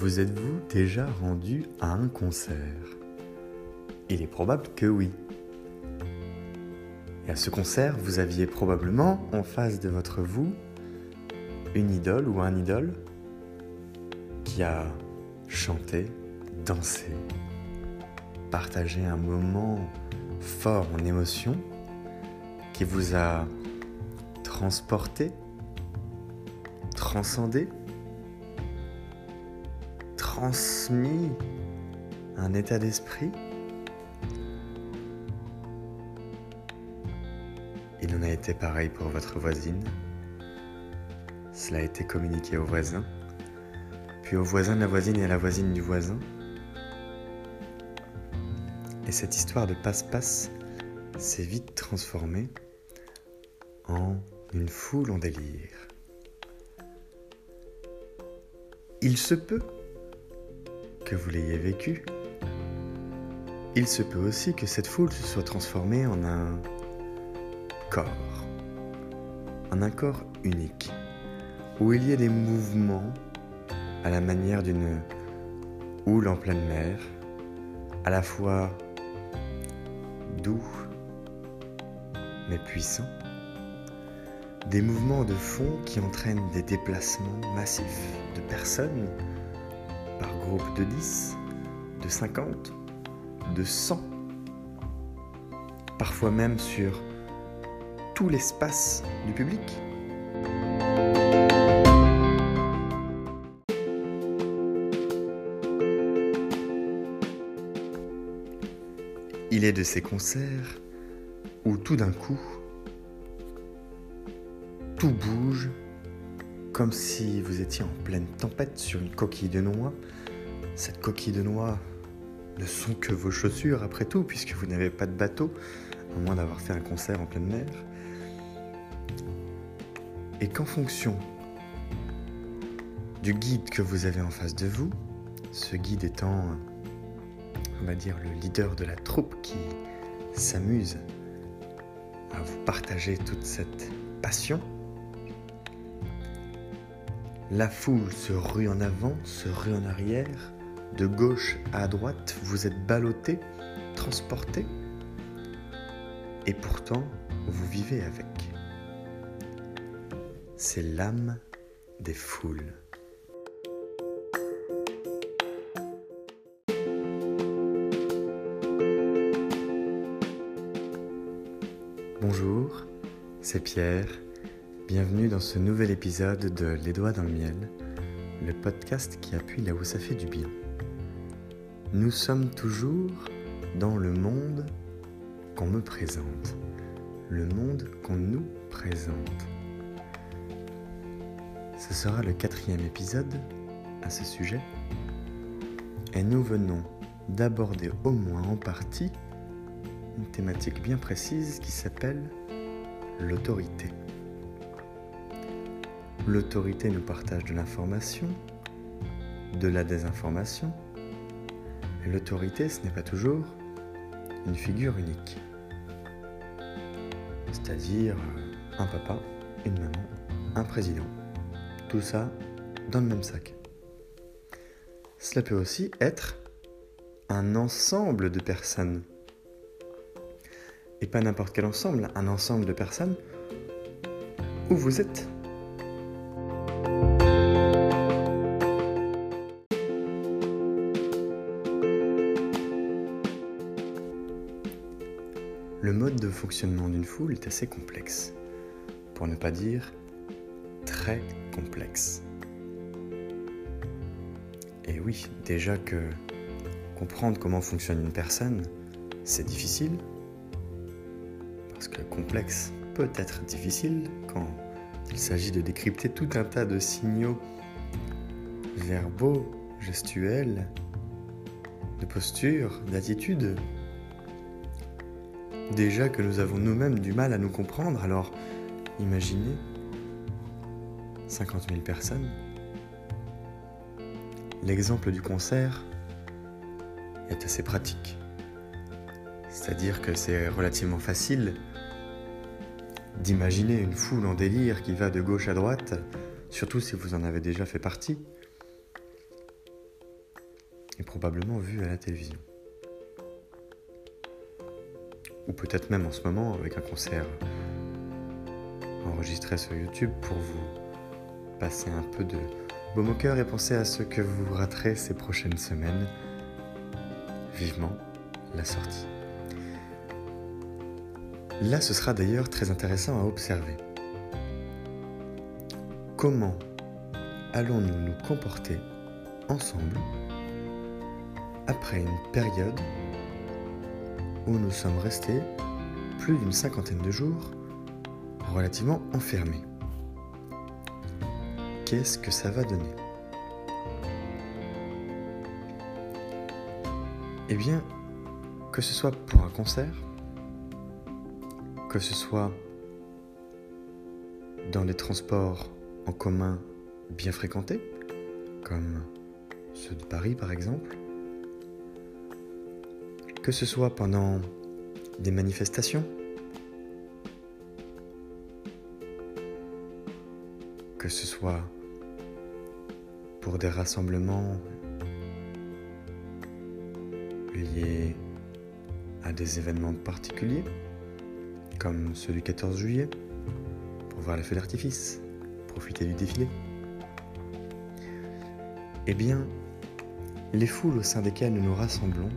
Vous êtes-vous déjà rendu à un concert? Il est probable que oui. Et à ce concert, vous aviez probablement en face de votre vous une idole ou un idole qui a chanté, dansé, partagé un moment fort en émotion, qui vous a transporté, transcendé transmis un état d'esprit, il en a été pareil pour votre voisine. Cela a été communiqué au voisin, puis au voisin de la voisine et à la voisine du voisin. Et cette histoire de passe-passe s'est vite transformée en une foule en délire. Il se peut que vous l'ayez vécu, il se peut aussi que cette foule se soit transformée en un corps, en un corps unique, où il y ait des mouvements à la manière d'une houle en pleine mer, à la fois doux mais puissants, des mouvements de fond qui entraînent des déplacements massifs de personnes de 10, de 50, de 100, parfois même sur tout l'espace du public. Il est de ces concerts où tout d'un coup, tout bouge comme si vous étiez en pleine tempête sur une coquille de noix. Cette coquille de noix ne sont que vos chaussures après tout, puisque vous n'avez pas de bateau, à moins d'avoir fait un concert en pleine mer. Et qu'en fonction du guide que vous avez en face de vous, ce guide étant, on va dire, le leader de la troupe qui s'amuse à vous partager toute cette passion, la foule se rue en avant, se rue en arrière, de gauche à droite, vous êtes ballotté, transporté, et pourtant vous vivez avec. C'est l'âme des foules. Bonjour, c'est Pierre Bienvenue dans ce nouvel épisode de Les doigts dans le miel, le podcast qui appuie là où ça fait du bien. Nous sommes toujours dans le monde qu'on me présente, le monde qu'on nous présente. Ce sera le quatrième épisode à ce sujet et nous venons d'aborder au moins en partie une thématique bien précise qui s'appelle l'autorité. L'autorité nous partage de l'information, de la désinformation. L'autorité, ce n'est pas toujours une figure unique. C'est-à-dire un papa, une maman, un président. Tout ça dans le même sac. Cela peut aussi être un ensemble de personnes. Et pas n'importe quel ensemble, un ensemble de personnes où vous êtes fonctionnement d'une foule est assez complexe, pour ne pas dire très complexe. Et oui, déjà que comprendre comment fonctionne une personne, c'est difficile, parce que complexe peut être difficile quand il s'agit de décrypter tout un tas de signaux verbaux, gestuels, de posture, d'attitude, Déjà que nous avons nous-mêmes du mal à nous comprendre, alors imaginez 50 000 personnes. L'exemple du concert est assez pratique. C'est-à-dire que c'est relativement facile d'imaginer une foule en délire qui va de gauche à droite, surtout si vous en avez déjà fait partie. et probablement vu à la télévision. Ou peut-être même en ce moment avec un concert enregistré sur YouTube pour vous passer un peu de baume au cœur et penser à ce que vous raterez ces prochaines semaines. Vivement la sortie. Là, ce sera d'ailleurs très intéressant à observer. Comment allons-nous nous comporter ensemble après une période où nous sommes restés plus d'une cinquantaine de jours relativement enfermés. Qu'est-ce que ça va donner? Eh bien, que ce soit pour un concert, que ce soit dans des transports en commun bien fréquentés, comme ceux de Paris par exemple, que ce soit pendant des manifestations, que ce soit pour des rassemblements liés à des événements particuliers, comme ceux du 14 juillet, pour voir les feux d'artifice, profiter du défilé. Eh bien, les foules au sein desquelles nous nous rassemblons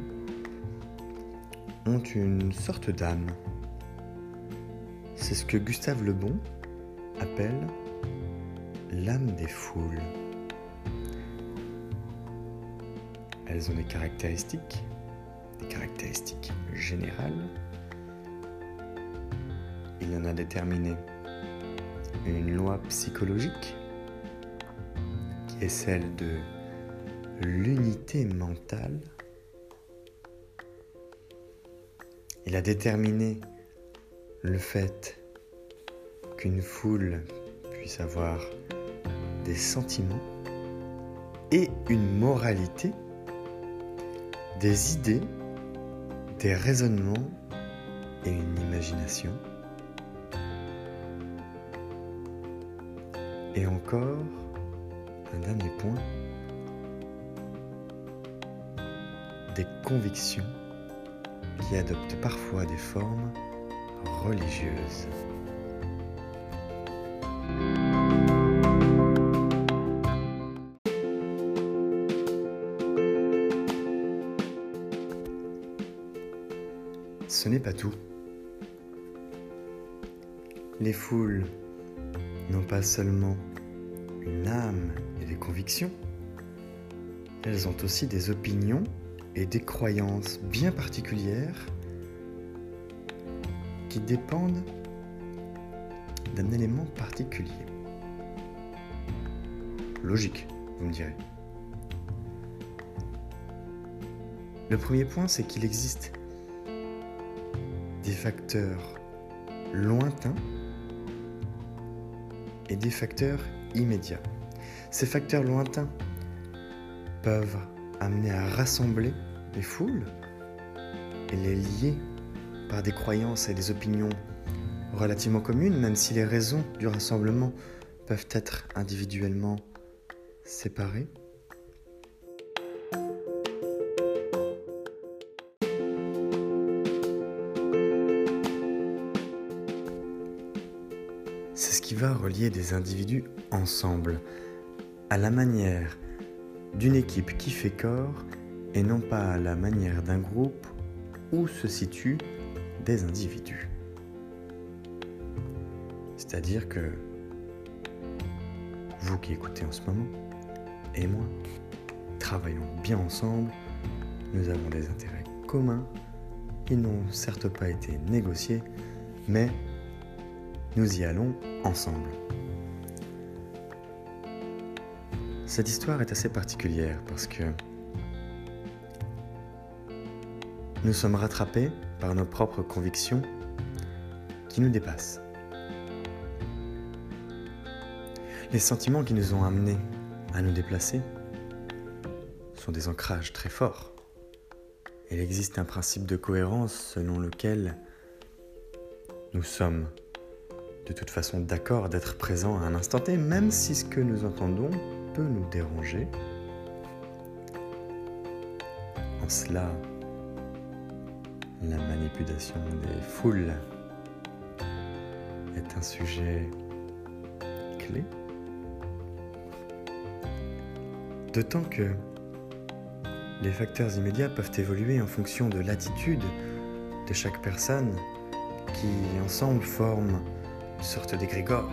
ont une sorte d'âme. C'est ce que Gustave Le Bon appelle l'âme des foules. Elles ont des caractéristiques, des caractéristiques générales. Il y en a déterminé une loi psychologique qui est celle de l'unité mentale. Il a déterminé le fait qu'une foule puisse avoir des sentiments et une moralité, des idées, des raisonnements et une imagination. Et encore, un dernier point, des convictions qui adoptent parfois des formes religieuses. Ce n'est pas tout. Les foules n'ont pas seulement une âme et des convictions, elles ont aussi des opinions et des croyances bien particulières qui dépendent d'un élément particulier. Logique, vous me direz. Le premier point, c'est qu'il existe des facteurs lointains et des facteurs immédiats. Ces facteurs lointains peuvent amener à rassembler les foules et les lier par des croyances et des opinions relativement communes, même si les raisons du rassemblement peuvent être individuellement séparées. C'est ce qui va relier des individus ensemble, à la manière d'une équipe qui fait corps et non pas à la manière d'un groupe où se situent des individus. C'est-à-dire que vous qui écoutez en ce moment et moi, travaillons bien ensemble, nous avons des intérêts communs, ils n'ont certes pas été négociés, mais nous y allons ensemble. Cette histoire est assez particulière parce que nous sommes rattrapés par nos propres convictions qui nous dépassent. Les sentiments qui nous ont amenés à nous déplacer sont des ancrages très forts. Il existe un principe de cohérence selon lequel nous sommes de toute façon d'accord d'être présents à un instant T, même si ce que nous entendons nous déranger. En cela, la manipulation des foules est un sujet clé. D'autant que les facteurs immédiats peuvent évoluer en fonction de l'attitude de chaque personne qui ensemble forment une sorte d'égrégore,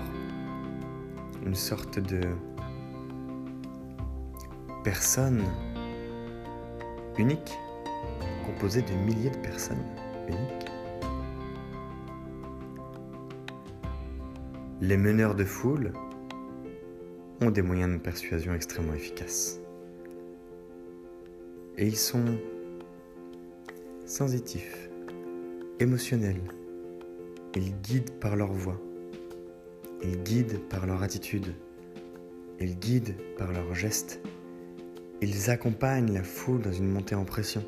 une sorte de personne unique, composée de milliers de personnes uniques. Les meneurs de foule ont des moyens de persuasion extrêmement efficaces. Et ils sont sensitifs, émotionnels. Ils guident par leur voix. Ils guident par leur attitude. Ils guident par leurs gestes. Ils accompagnent la foule dans une montée en pression.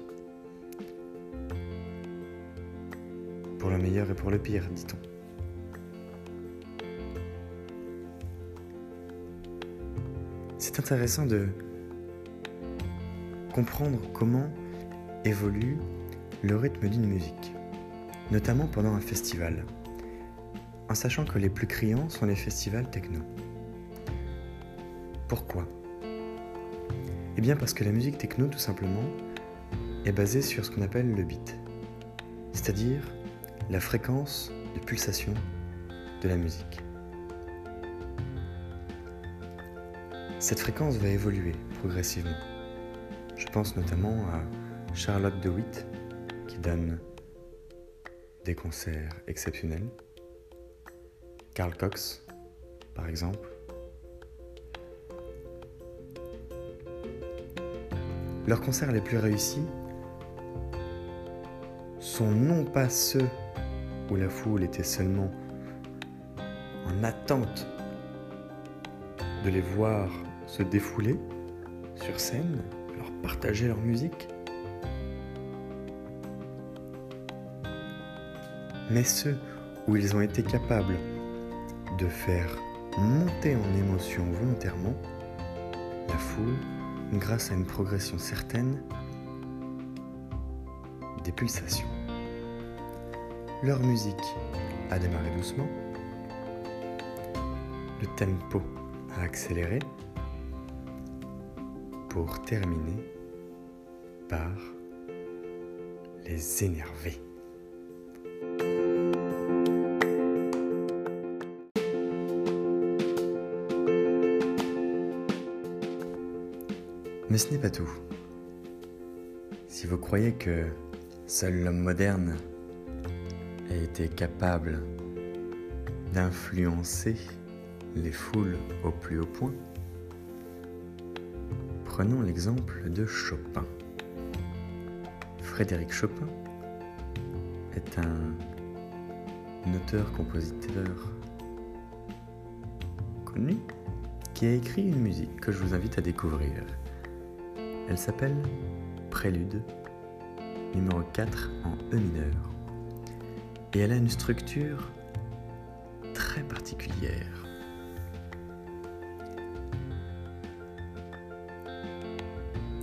Pour le meilleur et pour le pire, dit-on. C'est intéressant de comprendre comment évolue le rythme d'une musique, notamment pendant un festival, en sachant que les plus criants sont les festivals techno. Pourquoi? Eh bien parce que la musique techno, tout simplement, est basée sur ce qu'on appelle le beat, c'est-à-dire la fréquence de pulsation de la musique. Cette fréquence va évoluer progressivement. Je pense notamment à Charlotte DeWitt qui donne des concerts exceptionnels. Carl Cox, par exemple. Leurs concerts les plus réussis sont non pas ceux où la foule était seulement en attente de les voir se défouler sur scène, leur partager leur musique. Mais ceux où ils ont été capables de faire monter en émotion volontairement la foule grâce à une progression certaine des pulsations. Leur musique a démarré doucement, le tempo a accéléré, pour terminer par les énerver. Ce n'est pas tout. Si vous croyez que seul l'homme moderne a été capable d'influencer les foules au plus haut point, Prenons l'exemple de Chopin. Frédéric Chopin est un auteur-compositeur connu qui a écrit une musique que je vous invite à découvrir. Elle s'appelle Prélude numéro 4 en E mineur. Et elle a une structure très particulière.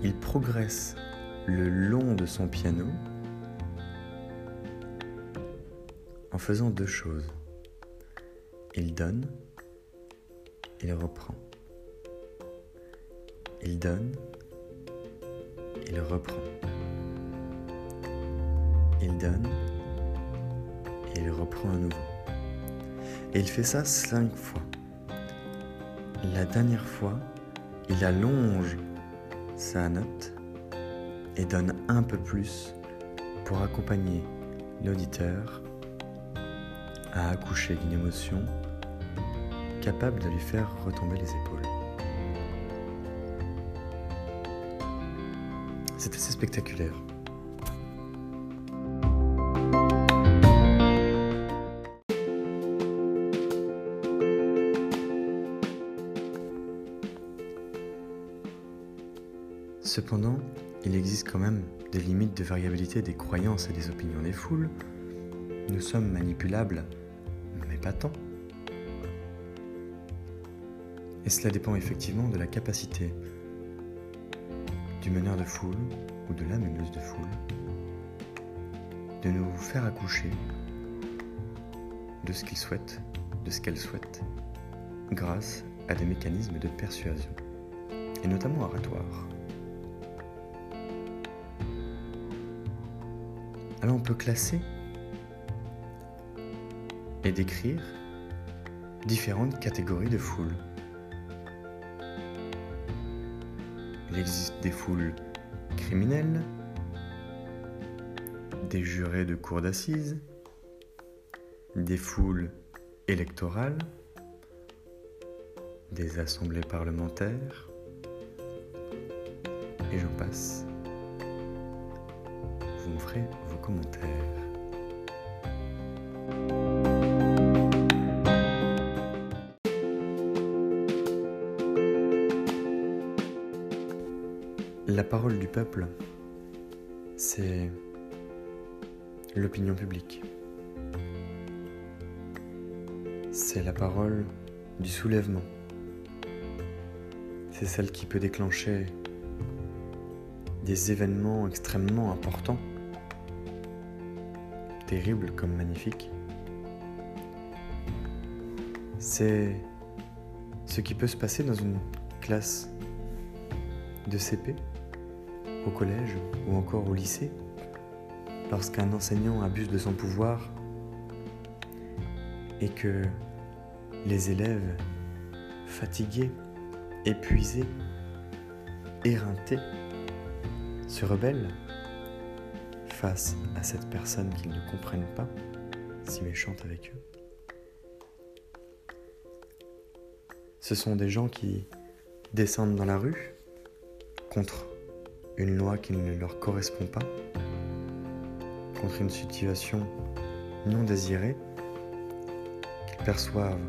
Il progresse le long de son piano en faisant deux choses. Il donne, il reprend. Il donne, il reprend. Il donne, et il reprend à nouveau. Et il fait ça cinq fois. La dernière fois, il allonge sa note et donne un peu plus pour accompagner l'auditeur à accoucher d'une émotion capable de lui faire retomber les épaules. C'est assez spectaculaire. Cependant, il existe quand même des limites de variabilité des croyances et des opinions des foules. Nous sommes manipulables, mais pas tant. Et cela dépend effectivement de la capacité du meneur de foule ou de la meneuse de foule de nous faire accoucher de ce qu'il souhaite, de ce qu'elle souhaite, grâce à des mécanismes de persuasion, et notamment oratoires. Alors on peut classer et décrire différentes catégories de foules. Il existe des foules criminelles, des jurés de cour d'assises, des foules électorales, des assemblées parlementaires, et j'en passe. Vous me ferez vos commentaires. C'est l'opinion publique. C'est la parole du soulèvement. C'est celle qui peut déclencher des événements extrêmement importants, terribles comme magnifiques. C'est ce qui peut se passer dans une classe de CP au collège ou encore au lycée, lorsqu'un enseignant abuse de son pouvoir et que les élèves, fatigués, épuisés, éreintés, se rebellent face à cette personne qu'ils ne comprennent pas, si méchante avec eux. Ce sont des gens qui descendent dans la rue contre une loi qui ne leur correspond pas, contre une situation non désirée, qu'ils perçoivent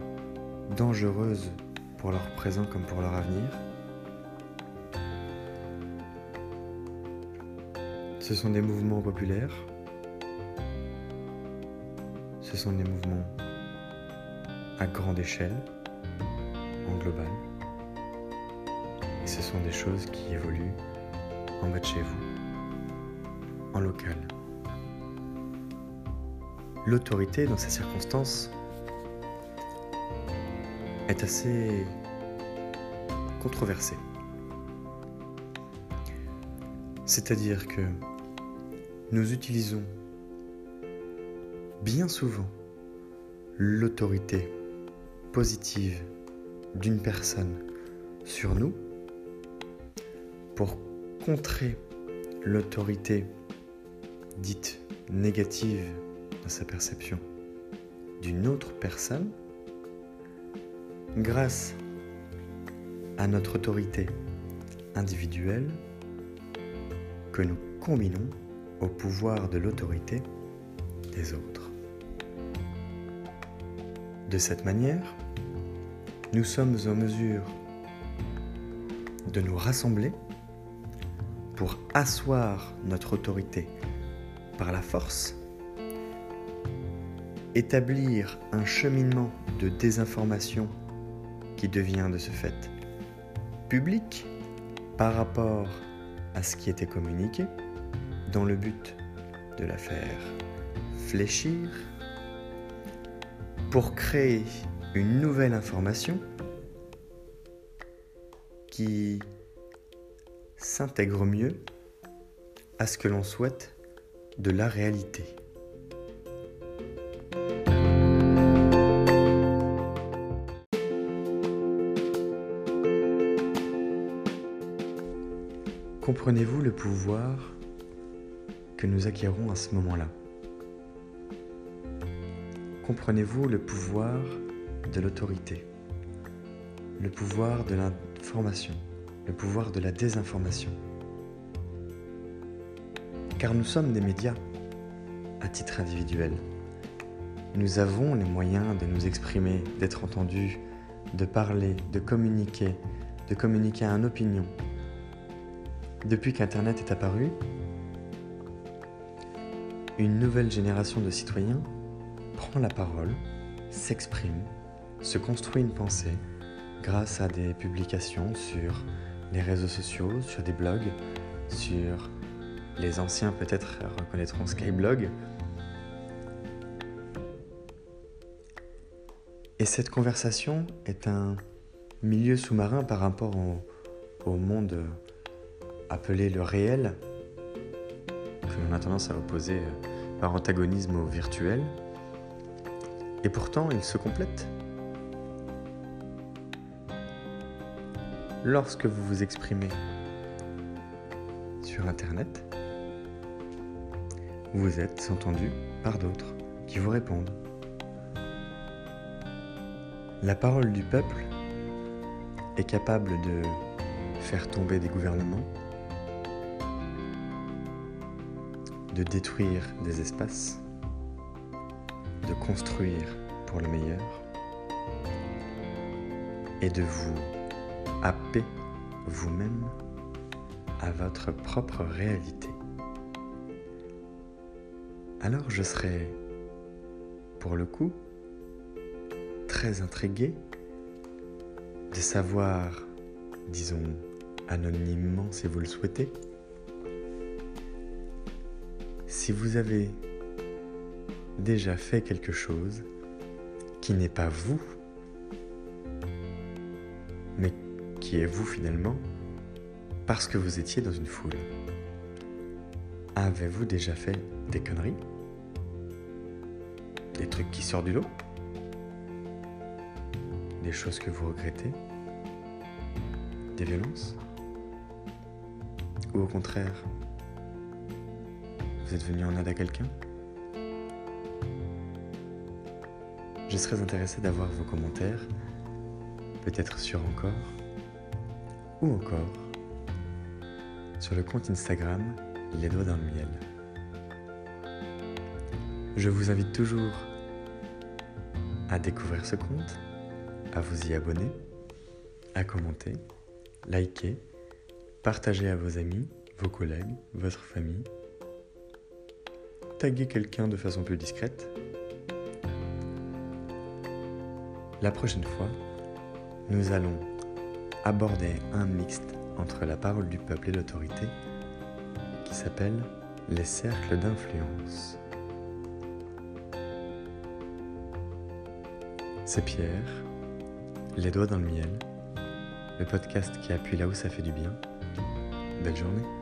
dangereuse pour leur présent comme pour leur avenir. Ce sont des mouvements populaires, ce sont des mouvements à grande échelle, en global, et ce sont des choses qui évoluent en bas de chez vous, en local. L'autorité dans ces circonstances est assez controversée. C'est-à-dire que nous utilisons bien souvent l'autorité positive d'une personne sur nous pour l'autorité dite négative dans sa perception d'une autre personne grâce à notre autorité individuelle que nous combinons au pouvoir de l'autorité des autres. De cette manière, nous sommes en mesure de nous rassembler pour asseoir notre autorité par la force, établir un cheminement de désinformation qui devient de ce fait public par rapport à ce qui était communiqué, dans le but de la faire fléchir, pour créer une nouvelle information qui s'intègre mieux à ce que l'on souhaite de la réalité. Comprenez-vous le pouvoir que nous acquérons à ce moment-là? Comprenez-vous le pouvoir de l'autorité, le pouvoir de l'information? Le pouvoir de la désinformation. Car nous sommes des médias à titre individuel. Nous avons les moyens de nous exprimer, d'être entendus, de parler, de communiquer, de communiquer une opinion. Depuis qu'Internet est apparu, une nouvelle génération de citoyens prend la parole, s'exprime, se construit une pensée grâce à des publications sur les réseaux sociaux, sur des blogs, sur les anciens peut-être reconnaîtront Skyblog. Et cette conversation est un milieu sous-marin par rapport au, monde appelé le réel, que l'on a tendance à opposer euh, par antagonisme au virtuel. Et pourtant, ils se complètent. Lorsque vous vous exprimez sur Internet, vous êtes entendu par d'autres qui vous répondent. La parole du peuple est capable de faire tomber des gouvernements, de détruire des espaces, de construire pour le meilleur et de vous happer vous-même à votre propre réalité. Alors je serai, pour le coup, très intrigué de savoir, disons anonymement si vous le souhaitez, si vous avez déjà fait quelque chose qui n'est pas vous, qui est vous finalement, parce que vous étiez dans une foule. Avez-vous déjà fait des conneries? Des trucs qui sortent du lot? Des choses que vous regrettez? Des violences? Ou au contraire, vous êtes venu en aide à quelqu'un? Je serais intéressé d'avoir vos commentaires, peut-être sur encore, ou encore sur le compte Instagram Les Doigts dans le Miel. Je vous invite toujours à découvrir ce compte, à vous y abonner, à commenter, liker, partager à vos amis, vos collègues, votre famille, taguer quelqu'un de façon plus discrète La prochaine fois, nous allons aborder un mixte entre la parole du peuple et l'autorité qui s'appelle les cercles d'influence. C'est Pierre, Les Doigts dans le Miel, le podcast qui appuie là où ça fait du bien. Belle journée